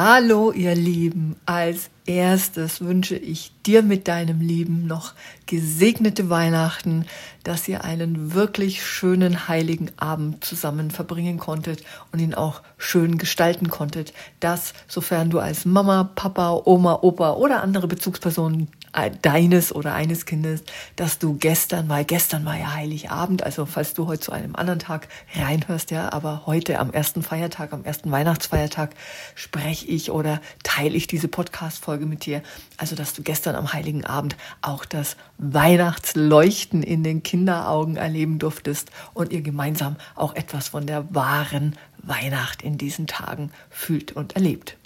Hallo ihr Lieben, als erstes wünsche ich dir mit deinem Lieben noch gesegnete Weihnachten, dass ihr einen wirklich schönen heiligen Abend zusammen verbringen konntet und ihn auch schön gestalten konntet, dass sofern du als Mama, Papa, Oma, Opa oder andere Bezugspersonen deines oder eines Kindes, dass du gestern, weil gestern war ja Heiligabend, also falls du heute zu einem anderen Tag reinhörst, ja, aber heute am ersten Feiertag, am ersten Weihnachtsfeiertag spreche ich oder teile ich diese Podcast-Folge mit dir. Also, dass du gestern am Heiligen Abend auch das Weihnachtsleuchten in den Kinderaugen erleben durftest und ihr gemeinsam auch etwas von der wahren Weihnacht in diesen Tagen fühlt und erlebt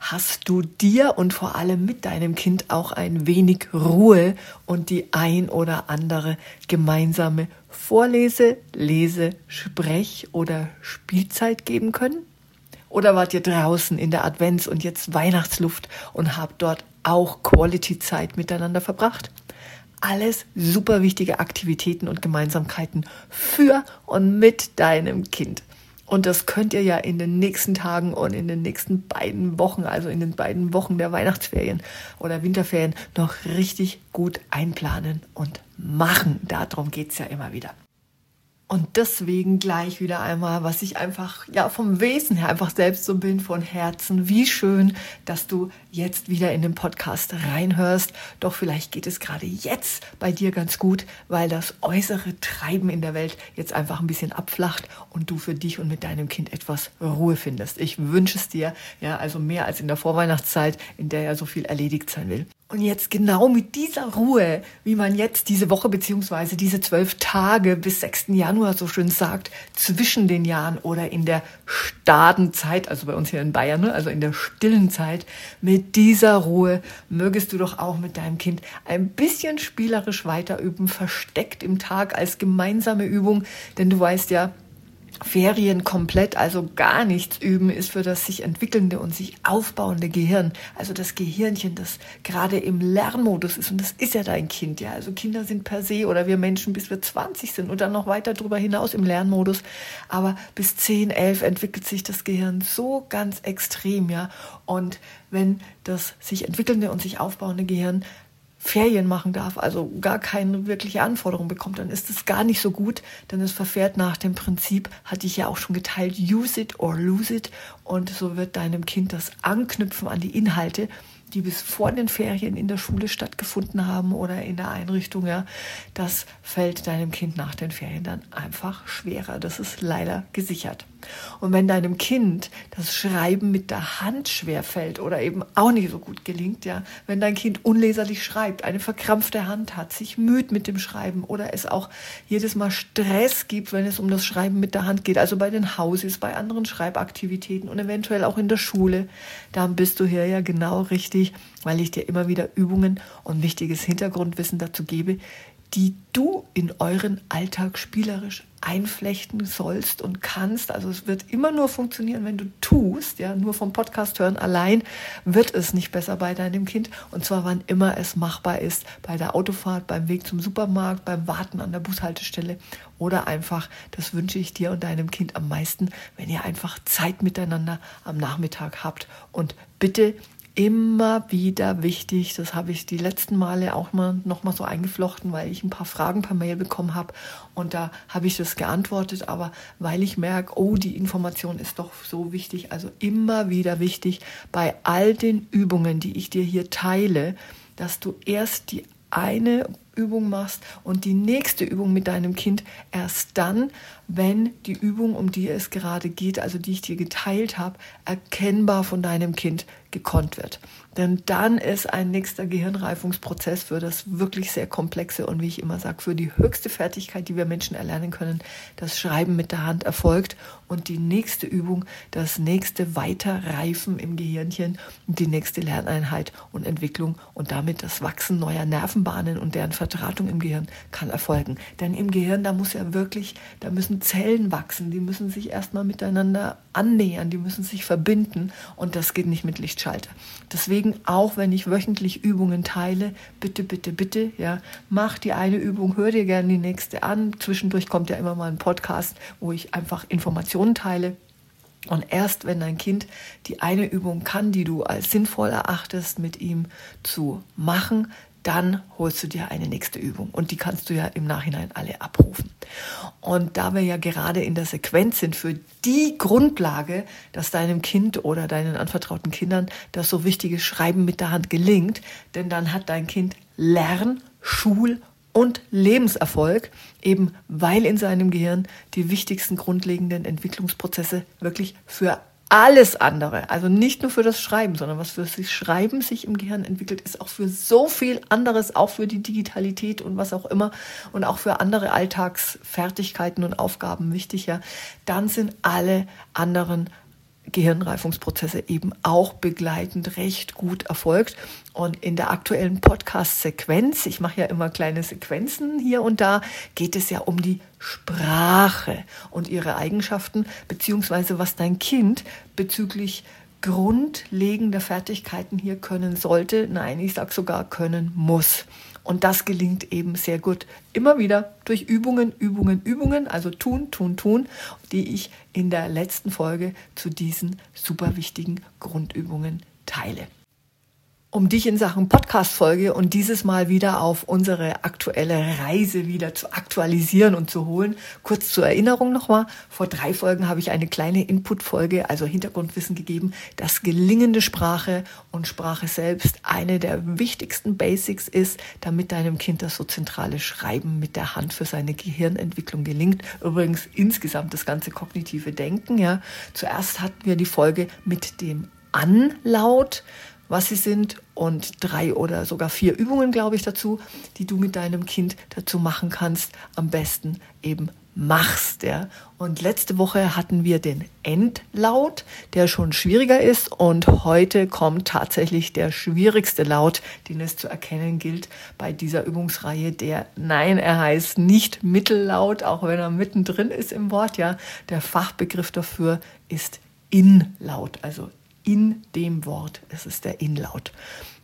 hast du dir und vor allem mit deinem Kind auch ein wenig Ruhe und die ein oder andere gemeinsame Vorlese, Lese, Sprech oder Spielzeit geben können? Oder wart ihr draußen in der Advents- und jetzt Weihnachtsluft und habt dort auch Quality-Zeit miteinander verbracht? Alles super wichtige Aktivitäten und Gemeinsamkeiten für und mit deinem Kind. Und das könnt ihr ja in den nächsten Tagen und in den nächsten beiden Wochen, also in den beiden Wochen der Weihnachtsferien oder Winterferien, noch richtig gut einplanen und machen. Darum geht's ja immer wieder. Und deswegen gleich wieder einmal, was ich einfach, ja, vom Wesen her einfach selbst so bin, von Herzen. Wie schön, dass du jetzt wieder in den Podcast reinhörst. Doch vielleicht geht es gerade jetzt bei dir ganz gut, weil das äußere Treiben in der Welt jetzt einfach ein bisschen abflacht und du für dich und mit deinem Kind etwas Ruhe findest. Ich wünsche es dir, ja, also mehr als in der Vorweihnachtszeit, in der ja so viel erledigt sein will. Und jetzt genau mit dieser Ruhe, wie man jetzt diese Woche beziehungsweise diese zwölf Tage bis 6. Januar so schön sagt, zwischen den Jahren oder in der Stadenzeit, also bei uns hier in Bayern, ne, also in der stillen Zeit, mit dieser Ruhe mögest du doch auch mit deinem Kind ein bisschen spielerisch weiterüben, versteckt im Tag als gemeinsame Übung, denn du weißt ja, Ferien komplett, also gar nichts üben, ist für das sich entwickelnde und sich aufbauende Gehirn, also das Gehirnchen, das gerade im Lernmodus ist. Und das ist ja dein Kind, ja. Also Kinder sind per se oder wir Menschen, bis wir 20 sind und dann noch weiter darüber hinaus im Lernmodus. Aber bis 10, 11 entwickelt sich das Gehirn so ganz extrem, ja. Und wenn das sich entwickelnde und sich aufbauende Gehirn Ferien machen darf, also gar keine wirkliche Anforderung bekommt, dann ist es gar nicht so gut, denn es verfährt nach dem Prinzip, hatte ich ja auch schon geteilt, use it or lose it. Und so wird deinem Kind das Anknüpfen an die Inhalte die bis vor den Ferien in der Schule stattgefunden haben oder in der Einrichtung, ja, das fällt deinem Kind nach den Ferien dann einfach schwerer. Das ist leider gesichert. Und wenn deinem Kind das Schreiben mit der Hand schwer fällt oder eben auch nicht so gut gelingt, ja, wenn dein Kind unleserlich schreibt, eine verkrampfte Hand hat, sich müht mit dem Schreiben oder es auch jedes Mal Stress gibt, wenn es um das Schreiben mit der Hand geht, also bei den Hauses, bei anderen Schreibaktivitäten und eventuell auch in der Schule, dann bist du hier ja genau richtig weil ich dir immer wieder Übungen und wichtiges Hintergrundwissen dazu gebe, die du in euren Alltag spielerisch einflechten sollst und kannst. Also es wird immer nur funktionieren, wenn du tust. Ja, nur vom Podcast hören allein wird es nicht besser bei deinem Kind. Und zwar wann immer es machbar ist, bei der Autofahrt, beim Weg zum Supermarkt, beim Warten an der Bushaltestelle oder einfach, das wünsche ich dir und deinem Kind am meisten, wenn ihr einfach Zeit miteinander am Nachmittag habt. Und bitte immer wieder wichtig. Das habe ich die letzten Male auch mal noch mal so eingeflochten, weil ich ein paar Fragen per Mail bekommen habe. Und da habe ich das geantwortet, aber weil ich merke, oh, die Information ist doch so wichtig, also immer wieder wichtig bei all den Übungen, die ich dir hier teile, dass du erst die eine Übung machst und die nächste Übung mit deinem Kind erst dann, wenn die Übung, um die es gerade geht, also die ich dir geteilt habe, erkennbar von deinem Kind gekonnt wird. Denn dann ist ein nächster Gehirnreifungsprozess für das wirklich sehr komplexe und wie ich immer sage, für die höchste Fertigkeit, die wir Menschen erlernen können, das Schreiben mit der Hand erfolgt und die nächste Übung, das nächste Weiterreifen im Gehirnchen und die nächste Lerneinheit und Entwicklung und damit das Wachsen neuer Nervenbahnen und deren Verdrahtung im Gehirn kann erfolgen. Denn im Gehirn, da muss ja wirklich, da müssen Zellen wachsen, die müssen sich erstmal miteinander annähern, die müssen sich verbinden und das geht nicht mit Lichtschalter. Deswegen, auch wenn ich wöchentlich Übungen teile, bitte, bitte, bitte, ja, mach die eine Übung, hör dir gerne die nächste an. Zwischendurch kommt ja immer mal ein Podcast, wo ich einfach Informationen teile. Und erst wenn dein Kind die eine Übung kann, die du als sinnvoll erachtest, mit ihm zu machen, dann holst du dir eine nächste Übung. Und die kannst du ja im Nachhinein alle abrufen. Und da wir ja gerade in der Sequenz sind für die Grundlage, dass deinem Kind oder deinen anvertrauten Kindern das so wichtige Schreiben mit der Hand gelingt, denn dann hat dein Kind Lern-, Schul- und Lebenserfolg, eben weil in seinem Gehirn die wichtigsten grundlegenden Entwicklungsprozesse wirklich für alles andere, also nicht nur für das Schreiben, sondern was für das Schreiben sich im Gehirn entwickelt, ist auch für so viel anderes, auch für die Digitalität und was auch immer und auch für andere Alltagsfertigkeiten und Aufgaben wichtig, ja, dann sind alle anderen Gehirnreifungsprozesse eben auch begleitend recht gut erfolgt. Und in der aktuellen Podcast-Sequenz, ich mache ja immer kleine Sequenzen hier und da, geht es ja um die Sprache und ihre Eigenschaften, beziehungsweise was dein Kind bezüglich grundlegender Fertigkeiten hier können sollte. Nein, ich sage sogar können muss. Und das gelingt eben sehr gut immer wieder durch Übungen, Übungen, Übungen, also tun, tun, tun, die ich in der letzten Folge zu diesen super wichtigen Grundübungen teile um dich in Sachen Podcast-Folge und dieses Mal wieder auf unsere aktuelle Reise wieder zu aktualisieren und zu holen. Kurz zur Erinnerung nochmal. Vor drei Folgen habe ich eine kleine Input-Folge, also Hintergrundwissen gegeben, dass gelingende Sprache und Sprache selbst eine der wichtigsten Basics ist, damit deinem Kind das so zentrale Schreiben mit der Hand für seine Gehirnentwicklung gelingt. Übrigens insgesamt das ganze kognitive Denken, ja. Zuerst hatten wir die Folge mit dem Anlaut was sie sind und drei oder sogar vier Übungen, glaube ich, dazu, die du mit deinem Kind dazu machen kannst. Am besten eben machst. Ja. Und letzte Woche hatten wir den Endlaut, der schon schwieriger ist. Und heute kommt tatsächlich der schwierigste Laut, den es zu erkennen gilt bei dieser Übungsreihe. Der Nein, er heißt nicht Mittellaut, auch wenn er mittendrin ist im Wort. Ja, der Fachbegriff dafür ist Inlaut, also in dem Wort. Es ist der Inlaut.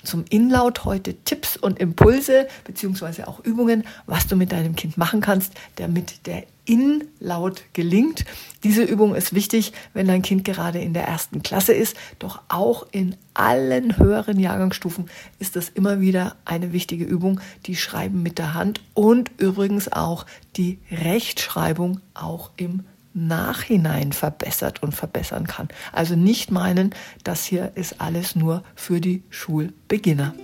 Zum Inlaut heute Tipps und Impulse beziehungsweise auch Übungen, was du mit deinem Kind machen kannst, damit der Inlaut gelingt. Diese Übung ist wichtig, wenn dein Kind gerade in der ersten Klasse ist, doch auch in allen höheren Jahrgangsstufen ist das immer wieder eine wichtige Übung, die Schreiben mit der Hand und übrigens auch die Rechtschreibung auch im Nachhinein verbessert und verbessern kann. Also nicht meinen, das hier ist alles nur für die Schulbeginner.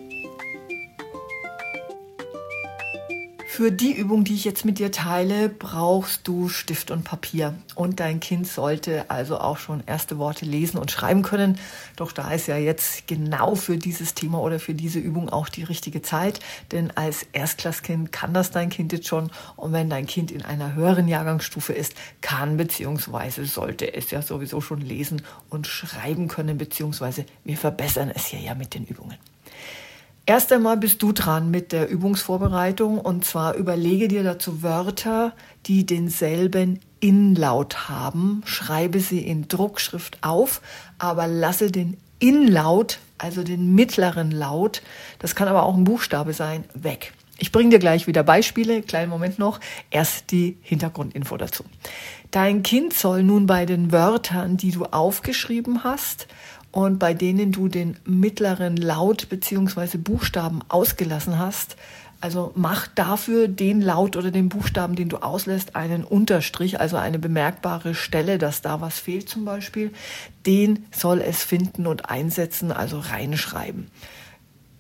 Für die Übung, die ich jetzt mit dir teile, brauchst du Stift und Papier. Und dein Kind sollte also auch schon erste Worte lesen und schreiben können. Doch da ist ja jetzt genau für dieses Thema oder für diese Übung auch die richtige Zeit. Denn als Erstklasskind kann das dein Kind jetzt schon. Und wenn dein Kind in einer höheren Jahrgangsstufe ist, kann bzw. sollte es ja sowieso schon lesen und schreiben können. Beziehungsweise wir verbessern es hier ja mit den Übungen. Erst einmal bist du dran mit der Übungsvorbereitung und zwar überlege dir dazu Wörter, die denselben Inlaut haben, schreibe sie in Druckschrift auf, aber lasse den Inlaut, also den mittleren Laut, das kann aber auch ein Buchstabe sein, weg. Ich bringe dir gleich wieder Beispiele, kleinen Moment noch, erst die Hintergrundinfo dazu. Dein Kind soll nun bei den Wörtern, die du aufgeschrieben hast, und bei denen du den mittleren Laut beziehungsweise Buchstaben ausgelassen hast, also mach dafür den Laut oder den Buchstaben, den du auslässt, einen Unterstrich, also eine bemerkbare Stelle, dass da was fehlt zum Beispiel. Den soll es finden und einsetzen, also reinschreiben.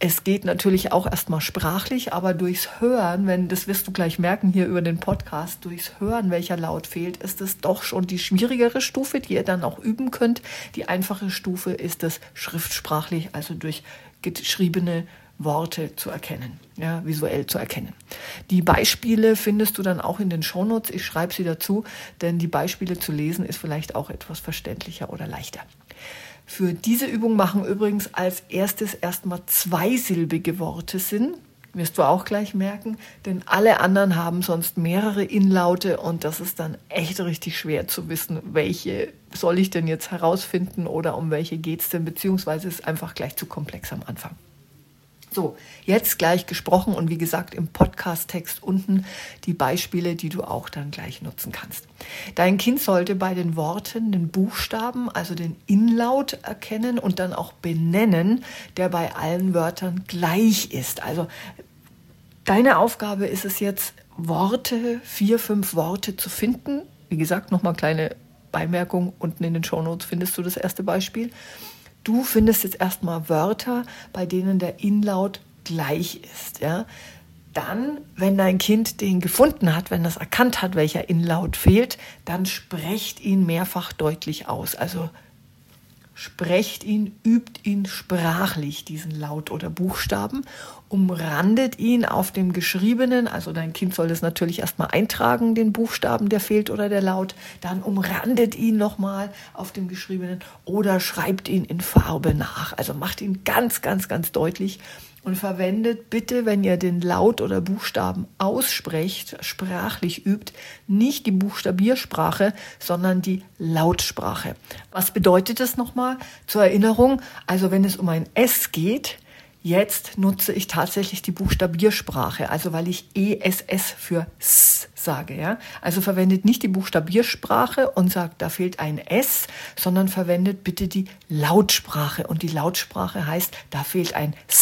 Es geht natürlich auch erstmal sprachlich, aber durchs Hören, wenn das wirst du gleich merken hier über den Podcast, durchs Hören, welcher Laut fehlt, ist es doch schon die schwierigere Stufe, die ihr dann auch üben könnt. Die einfache Stufe ist es schriftsprachlich, also durch geschriebene Worte zu erkennen, ja, visuell zu erkennen. Die Beispiele findest du dann auch in den Shownotes. Ich schreibe sie dazu, denn die Beispiele zu lesen ist vielleicht auch etwas verständlicher oder leichter. Für diese Übung machen übrigens als erstes erstmal zweisilbige Worte Sinn. Wirst du auch gleich merken, denn alle anderen haben sonst mehrere Inlaute und das ist dann echt richtig schwer zu wissen, welche soll ich denn jetzt herausfinden oder um welche geht es denn, beziehungsweise ist einfach gleich zu komplex am Anfang. So, jetzt gleich gesprochen und wie gesagt im Podcast-Text unten die Beispiele, die du auch dann gleich nutzen kannst. Dein Kind sollte bei den Worten den Buchstaben, also den Inlaut erkennen und dann auch benennen, der bei allen Wörtern gleich ist. Also deine Aufgabe ist es jetzt, Worte, vier, fünf Worte zu finden. Wie gesagt, nochmal kleine Beimerkung, unten in den Shownotes findest du das erste Beispiel Du findest jetzt erstmal Wörter, bei denen der Inlaut gleich ist. Ja? Dann, wenn dein Kind den gefunden hat, wenn das erkannt hat, welcher Inlaut fehlt, dann sprecht ihn mehrfach deutlich aus. Also sprecht ihn, übt ihn sprachlich, diesen Laut oder Buchstaben, umrandet ihn auf dem Geschriebenen, also dein Kind soll es natürlich erstmal eintragen, den Buchstaben, der fehlt oder der Laut, dann umrandet ihn nochmal auf dem Geschriebenen oder schreibt ihn in Farbe nach. Also macht ihn ganz, ganz, ganz deutlich und verwendet bitte, wenn ihr den Laut oder Buchstaben aussprecht, sprachlich übt, nicht die Buchstabiersprache, sondern die Lautsprache. Was bedeutet das nochmal zur Erinnerung? Also wenn es um ein S geht, Jetzt nutze ich tatsächlich die Buchstabiersprache, also weil ich ESS für S sage. Ja? Also verwendet nicht die Buchstabiersprache und sagt, da fehlt ein S, sondern verwendet bitte die Lautsprache. Und die Lautsprache heißt, da fehlt ein S.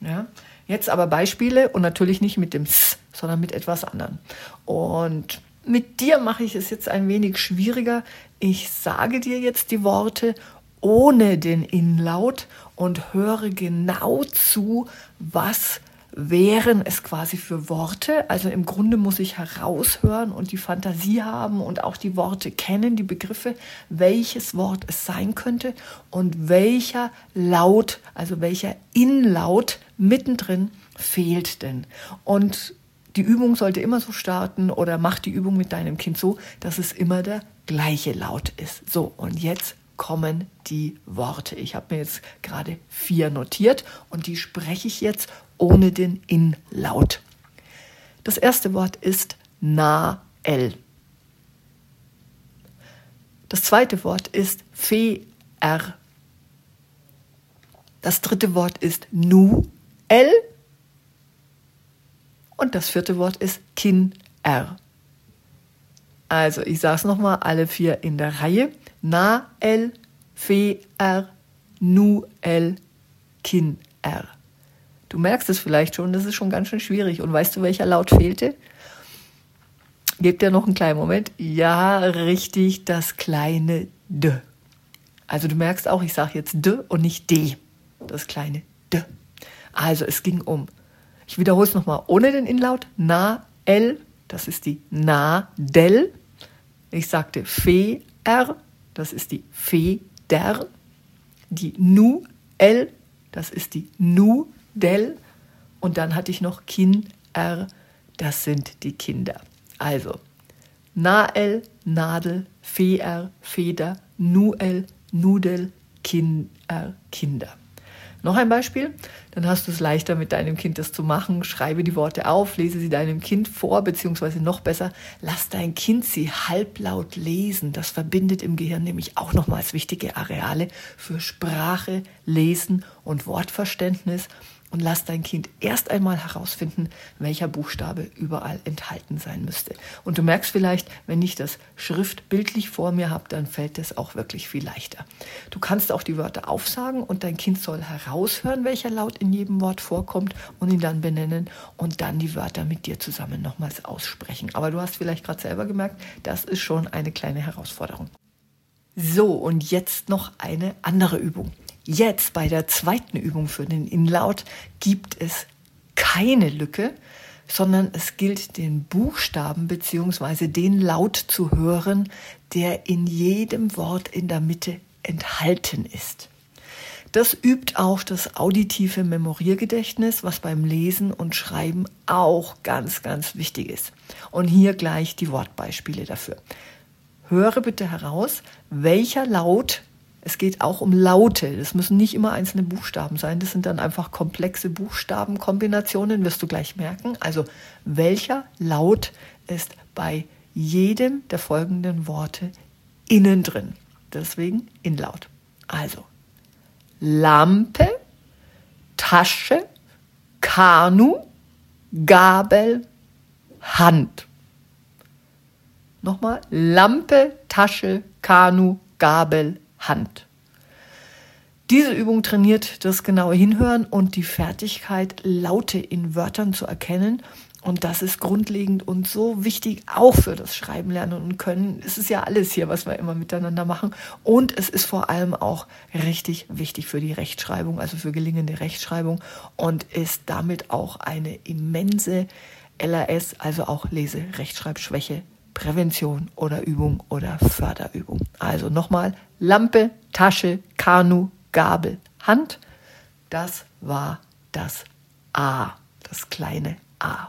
Ja? Jetzt aber Beispiele und natürlich nicht mit dem S, sondern mit etwas anderem. Und mit dir mache ich es jetzt ein wenig schwieriger. Ich sage dir jetzt die Worte ohne den Inlaut und höre genau zu, was wären es quasi für Worte. Also im Grunde muss ich heraushören und die Fantasie haben und auch die Worte kennen, die Begriffe, welches Wort es sein könnte und welcher Laut, also welcher Inlaut mittendrin fehlt denn. Und die Übung sollte immer so starten oder mach die Übung mit deinem Kind so, dass es immer der gleiche Laut ist. So, und jetzt kommen die Worte. Ich habe mir jetzt gerade vier notiert und die spreche ich jetzt ohne den In-Laut. Das erste Wort ist Na-El. Das zweite Wort ist Fe-Er. Das dritte Wort ist Nu-El. Und das vierte Wort ist Kin-Er. Also, ich sage es nochmal, alle vier in der Reihe. Na-El, Fe-Er, Nu-El, Kin-Er. Du merkst es vielleicht schon, das ist schon ganz schön schwierig. Und weißt du, welcher Laut fehlte? Gebt dir noch einen kleinen Moment. Ja, richtig, das kleine D. Also du merkst auch, ich sage jetzt D und nicht D. Das kleine D. Also es ging um, ich wiederhole es nochmal, ohne den Inlaut, Na, L, das ist die Na, Del. Ich sagte Fe, R, das ist die Fe, Der. Die Nu, L, das ist die Nu, Del und dann hatte ich noch Kin R, das sind die Kinder. Also Nael, Nadel, Feer, Feder, Nuel, Nudel, Kinder, Kinder. Noch ein Beispiel, dann hast du es leichter mit deinem Kind das zu machen. Schreibe die Worte auf, lese sie deinem Kind vor, beziehungsweise noch besser, lass dein Kind sie halblaut lesen. Das verbindet im Gehirn nämlich auch nochmals wichtige Areale für Sprache, Lesen und Wortverständnis und lass dein Kind erst einmal herausfinden, welcher Buchstabe überall enthalten sein müsste. Und du merkst vielleicht, wenn ich das schriftbildlich vor mir habe, dann fällt es auch wirklich viel leichter. Du kannst auch die Wörter aufsagen und dein Kind soll heraushören, welcher Laut in jedem Wort vorkommt und ihn dann benennen und dann die Wörter mit dir zusammen nochmals aussprechen. Aber du hast vielleicht gerade selber gemerkt, das ist schon eine kleine Herausforderung. So, und jetzt noch eine andere Übung. Jetzt bei der zweiten Übung für den Inlaut gibt es keine Lücke, sondern es gilt den Buchstaben bzw. den Laut zu hören, der in jedem Wort in der Mitte enthalten ist. Das übt auch das auditive Memoriergedächtnis, was beim Lesen und Schreiben auch ganz, ganz wichtig ist. Und hier gleich die Wortbeispiele dafür. Höre bitte heraus, welcher Laut es geht auch um Laute. Das müssen nicht immer einzelne Buchstaben sein. Das sind dann einfach komplexe Buchstabenkombinationen, wirst du gleich merken. Also welcher Laut ist bei jedem der folgenden Worte innen drin? Deswegen Inlaut. Also Lampe, Tasche, Kanu, Gabel, Hand. Nochmal Lampe, Tasche, Kanu, Gabel, Hand. Diese Übung trainiert das genaue Hinhören und die Fertigkeit, Laute in Wörtern zu erkennen. Und das ist grundlegend und so wichtig, auch für das Schreiben, Lernen und Können. Es ist ja alles hier, was wir immer miteinander machen. Und es ist vor allem auch richtig wichtig für die Rechtschreibung, also für gelingende Rechtschreibung und ist damit auch eine immense LRS, also auch Lese-Rechtschreibschwäche Prävention oder Übung oder Förderübung. Also nochmal Lampe, Tasche, Kanu, Gabel, Hand. Das war das A, das kleine A.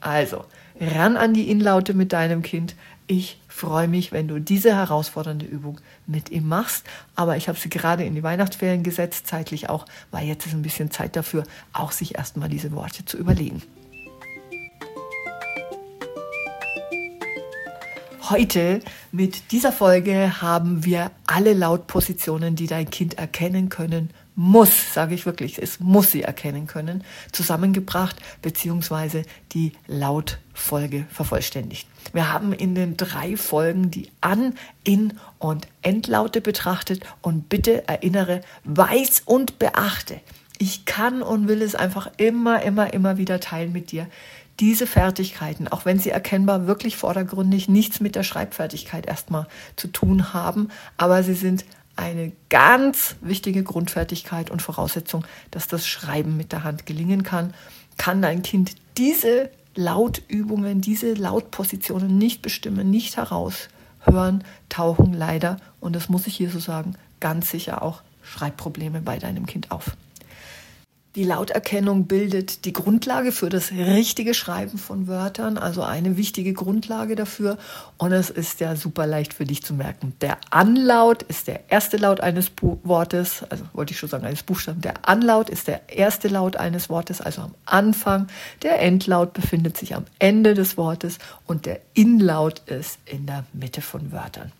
Also ran an die Inlaute mit deinem Kind. Ich freue mich, wenn du diese herausfordernde Übung mit ihm machst. Aber ich habe sie gerade in die Weihnachtsferien gesetzt, zeitlich auch, weil jetzt ist ein bisschen Zeit dafür, auch sich erstmal diese Worte zu überlegen. Heute mit dieser Folge haben wir alle Lautpositionen, die dein Kind erkennen können muss, sage ich wirklich, es muss sie erkennen können, zusammengebracht beziehungsweise die Lautfolge vervollständigt. Wir haben in den drei Folgen die An-, In- und Endlaute betrachtet und bitte erinnere, weiß und beachte. Ich kann und will es einfach immer, immer, immer wieder teilen mit dir diese Fertigkeiten, auch wenn sie erkennbar wirklich vordergründig nichts mit der Schreibfertigkeit erstmal zu tun haben, aber sie sind eine ganz wichtige Grundfertigkeit und Voraussetzung, dass das Schreiben mit der Hand gelingen kann. Kann dein Kind diese Lautübungen, diese Lautpositionen nicht bestimmen, nicht heraushören, tauchen leider, und das muss ich hier so sagen, ganz sicher auch Schreibprobleme bei deinem Kind auf. Die Lauterkennung bildet die Grundlage für das richtige Schreiben von Wörtern, also eine wichtige Grundlage dafür. Und es ist ja super leicht für dich zu merken. Der Anlaut ist der erste Laut eines Bu Wortes, also wollte ich schon sagen, eines Buchstaben. Der Anlaut ist der erste Laut eines Wortes, also am Anfang. Der Endlaut befindet sich am Ende des Wortes und der Inlaut ist in der Mitte von Wörtern.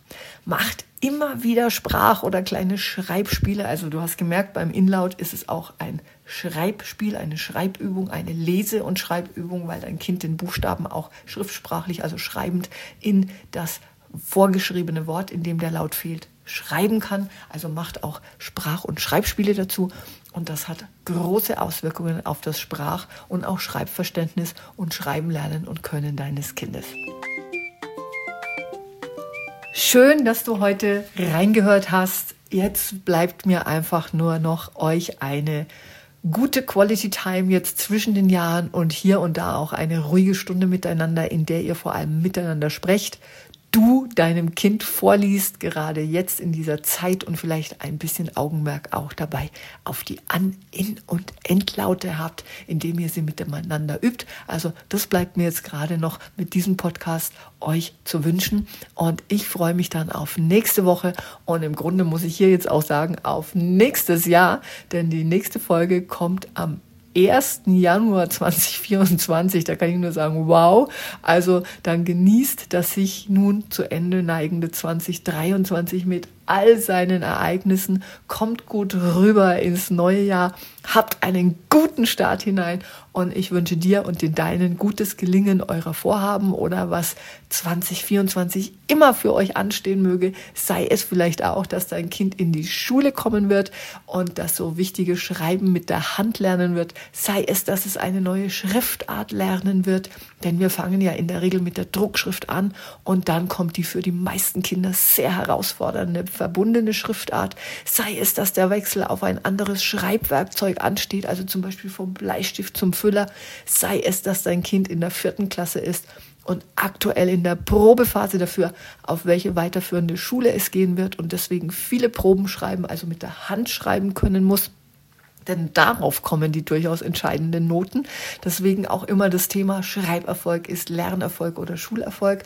Macht immer wieder Sprach- oder kleine Schreibspiele. Also du hast gemerkt, beim Inlaut ist es auch ein Schreibspiel, eine Schreibübung, eine Lese- und Schreibübung, weil dein Kind den Buchstaben auch schriftsprachlich, also schreibend in das vorgeschriebene Wort, in dem der Laut fehlt, schreiben kann. Also macht auch Sprach- und Schreibspiele dazu. Und das hat große Auswirkungen auf das Sprach- und auch Schreibverständnis und Schreiben lernen und Können deines Kindes. Schön, dass du heute reingehört hast. Jetzt bleibt mir einfach nur noch euch eine gute Quality Time jetzt zwischen den Jahren und hier und da auch eine ruhige Stunde miteinander, in der ihr vor allem miteinander sprecht, du deinem Kind vorliest, gerade jetzt in dieser Zeit und vielleicht ein bisschen Augenmerk auch dabei auf die An-, In- und Endlaute habt, indem ihr sie miteinander übt. Also das bleibt mir jetzt gerade noch mit diesem Podcast euch zu wünschen. Und ich freue mich dann auf nächste Woche. Und im Grunde muss ich hier jetzt auch sagen, auf nächstes Jahr, denn die nächste Folge kommt am 1. Januar 2024. Da kann ich nur sagen, wow. Also dann genießt das sich nun zu Ende neigende 2023 mit all seinen Ereignissen. Kommt gut rüber ins neue Jahr. Habt einen guten Start hinein und ich wünsche dir und den Deinen gutes Gelingen eurer Vorhaben oder was 2024 immer für euch anstehen möge. Sei es vielleicht auch, dass dein Kind in die Schule kommen wird und das so wichtige Schreiben mit der Hand lernen wird. Sei es, dass es eine neue Schriftart lernen wird, denn wir fangen ja in der Regel mit der Druckschrift an und dann kommt die für die meisten Kinder sehr herausfordernde verbundene Schriftart, sei es, dass der Wechsel auf ein anderes Schreibwerkzeug ansteht, also zum Beispiel vom Bleistift zum Füller, sei es, dass dein Kind in der vierten Klasse ist und aktuell in der Probephase dafür, auf welche weiterführende Schule es gehen wird und deswegen viele Proben schreiben, also mit der Hand schreiben können muss. Denn darauf kommen die durchaus entscheidenden Noten. Deswegen auch immer das Thema Schreiberfolg ist Lernerfolg oder Schulerfolg.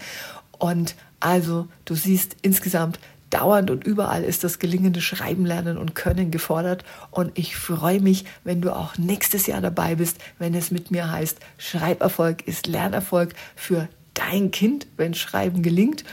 Und also du siehst insgesamt dauernd und überall ist das gelingende Schreiben, Lernen und Können gefordert. Und ich freue mich, wenn du auch nächstes Jahr dabei bist, wenn es mit mir heißt, Schreiberfolg ist Lernerfolg für dein Kind, wenn Schreiben gelingt.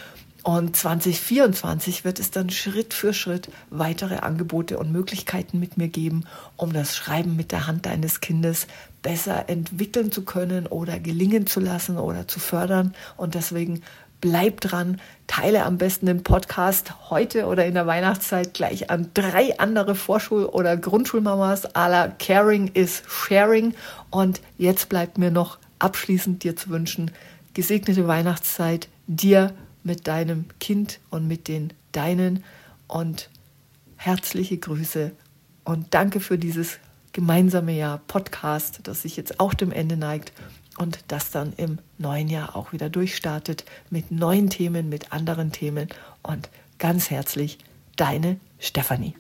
Und 2024 wird es dann Schritt für Schritt weitere Angebote und Möglichkeiten mit mir geben, um das Schreiben mit der Hand deines Kindes besser entwickeln zu können oder gelingen zu lassen oder zu fördern. Und deswegen bleib dran, teile am besten den Podcast heute oder in der Weihnachtszeit gleich an drei andere Vorschul- oder Grundschulmamas. A la Caring is Sharing. Und jetzt bleibt mir noch abschließend dir zu wünschen, gesegnete Weihnachtszeit dir mit deinem Kind und mit den deinen und herzliche Grüße und danke für dieses gemeinsame Jahr Podcast, das sich jetzt auch dem Ende neigt und das dann im neuen Jahr auch wieder durchstartet mit neuen Themen, mit anderen Themen und ganz herzlich deine Stefanie.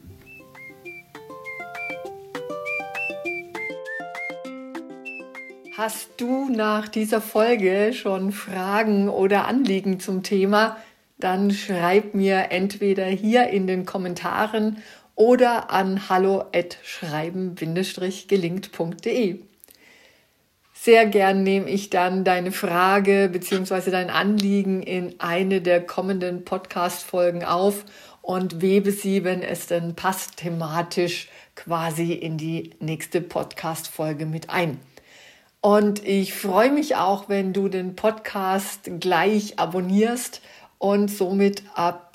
Hast du nach dieser Folge schon Fragen oder Anliegen zum Thema? Dann schreib mir entweder hier in den Kommentaren oder an hallo@schreiben-gelingt.de. Sehr gern nehme ich dann deine Frage bzw. dein Anliegen in eine der kommenden Podcast-Folgen auf und webe sie, wenn es denn passt, thematisch quasi in die nächste Podcast-Folge mit ein. Und ich freue mich auch, wenn du den Podcast gleich abonnierst und somit ab